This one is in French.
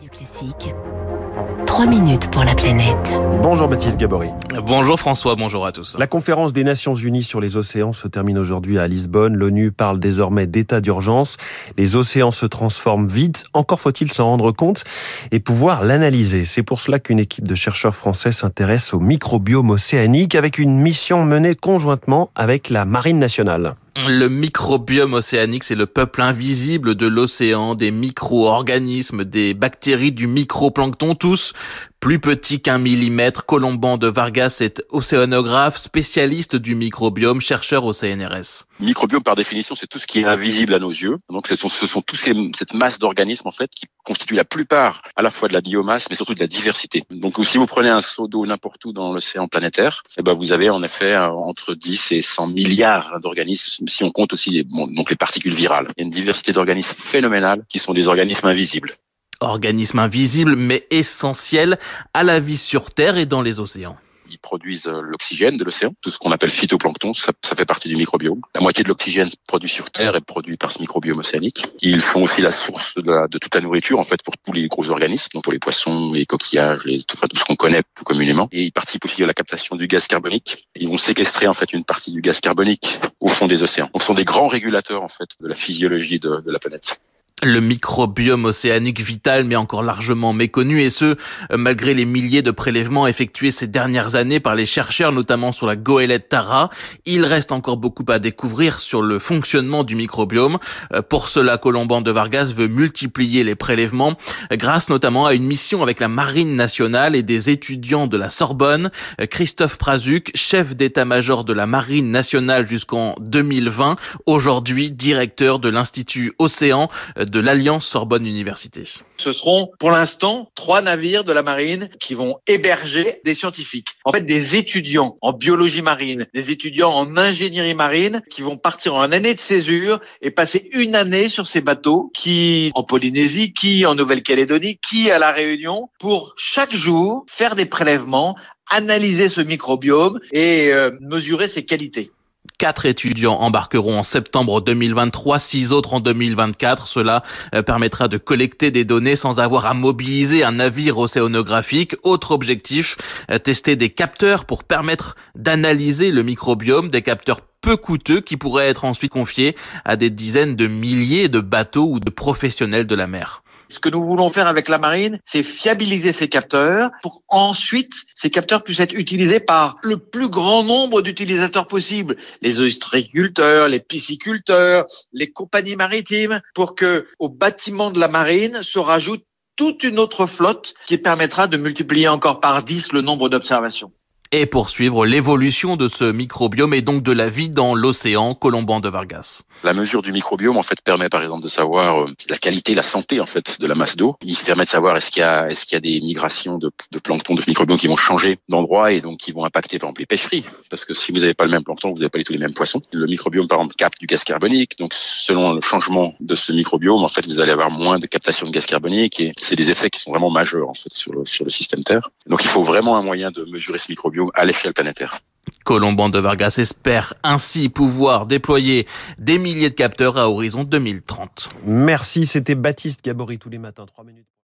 Radio Classique. 3 minutes pour la planète. Bonjour Baptiste Gabory. Bonjour François, bonjour à tous. La conférence des Nations Unies sur les océans se termine aujourd'hui à Lisbonne. L'ONU parle désormais d'état d'urgence. Les océans se transforment vite. Encore faut-il s'en rendre compte et pouvoir l'analyser. C'est pour cela qu'une équipe de chercheurs français s'intéresse au microbiome océanique avec une mission menée conjointement avec la Marine nationale. Le microbiome océanique, c'est le peuple invisible de l'océan, des micro-organismes, des bactéries, du microplancton, tous plus petits qu'un millimètre. Colomban de Vargas est océanographe, spécialiste du microbiome, chercheur au CNRS. Microbiome, par définition, c'est tout ce qui est invisible à nos yeux. Donc, ce sont, ce sont tous ces, cette masse d'organismes, en fait, qui constituent la plupart à la fois de la biomasse, mais surtout de la diversité. Donc, si vous prenez un seau d'eau n'importe où dans l'océan planétaire, eh ben, vous avez en effet entre 10 et 100 milliards d'organismes, si on compte aussi les, bon, donc les particules virales. Il y a une diversité d'organismes phénoménale qui sont des organismes invisibles organismes invisibles mais essentiels à la vie sur Terre et dans les océans ils produisent euh, l'oxygène de l'océan, tout ce qu'on appelle phytoplancton, ça, ça, fait partie du microbiome. La moitié de l'oxygène produit sur Terre est produit par ce microbiome océanique. Ils sont aussi la source de, toute la nourriture en fait pour tous les gros organismes, donc pour les poissons, les coquillages, les, tout, tout ce qu'on connaît plus communément. Et ils participent aussi à la captation du gaz carbonique. Ils vont séquestrer en fait une partie du gaz carbonique au fond des océans. Donc, ce sont des grands régulateurs en fait de la physiologie de, de la planète le microbiome océanique vital mais encore largement méconnu et ce euh, malgré les milliers de prélèvements effectués ces dernières années par les chercheurs notamment sur la goélette Tara, il reste encore beaucoup à découvrir sur le fonctionnement du microbiome. Euh, pour cela, Colomban de Vargas veut multiplier les prélèvements grâce notamment à une mission avec la Marine nationale et des étudiants de la Sorbonne. Euh, Christophe Prazuc, chef d'état-major de la Marine nationale jusqu'en 2020, aujourd'hui directeur de l'Institut Océan de l'Alliance Sorbonne Université. Ce seront pour l'instant trois navires de la marine qui vont héberger des scientifiques. En fait, des étudiants en biologie marine, des étudiants en ingénierie marine qui vont partir en année de césure et passer une année sur ces bateaux qui en Polynésie, qui en Nouvelle-Calédonie, qui à la Réunion pour chaque jour faire des prélèvements analyser ce microbiome et euh, mesurer ses qualités. Quatre étudiants embarqueront en septembre 2023, six autres en 2024. Cela euh, permettra de collecter des données sans avoir à mobiliser un navire océanographique. Autre objectif, euh, tester des capteurs pour permettre d'analyser le microbiome, des capteurs peu coûteux qui pourraient être ensuite confiés à des dizaines de milliers de bateaux ou de professionnels de la mer. Ce que nous voulons faire avec la marine, c'est fiabiliser ces capteurs pour ensuite ces capteurs puissent être utilisés par le plus grand nombre d'utilisateurs possibles, les ostréiculteurs, les pisciculteurs, les compagnies maritimes, pour que au bâtiment de la marine se rajoute toute une autre flotte qui permettra de multiplier encore par 10 le nombre d'observations et poursuivre l'évolution de ce microbiome et donc de la vie dans l'océan Colomban de Vargas. La mesure du microbiome en fait permet par exemple de savoir euh, la qualité, la santé en fait de la masse d'eau. Il permet de savoir est-ce qu'il y a des migrations de, plancton, de microbiome qui vont changer d'endroit et donc qui vont impacter par exemple les pêcheries. Parce que si vous n'avez pas le même plancton, vous n'avez pas du tout les mêmes poissons. Le microbiome par exemple capte du gaz carbonique, donc selon le changement de ce microbiome, en fait vous allez avoir moins de captation de gaz carbonique et c'est des effets qui sont vraiment majeurs en fait sur le système Terre. Donc il faut vraiment un moyen de mesurer ce microbiome à l'échelle planétaire. Colomban de Vargas espère ainsi pouvoir déployer des milliers de capteurs à horizon 2030. Merci, c'était Baptiste Gabory tous les matins, 3 minutes.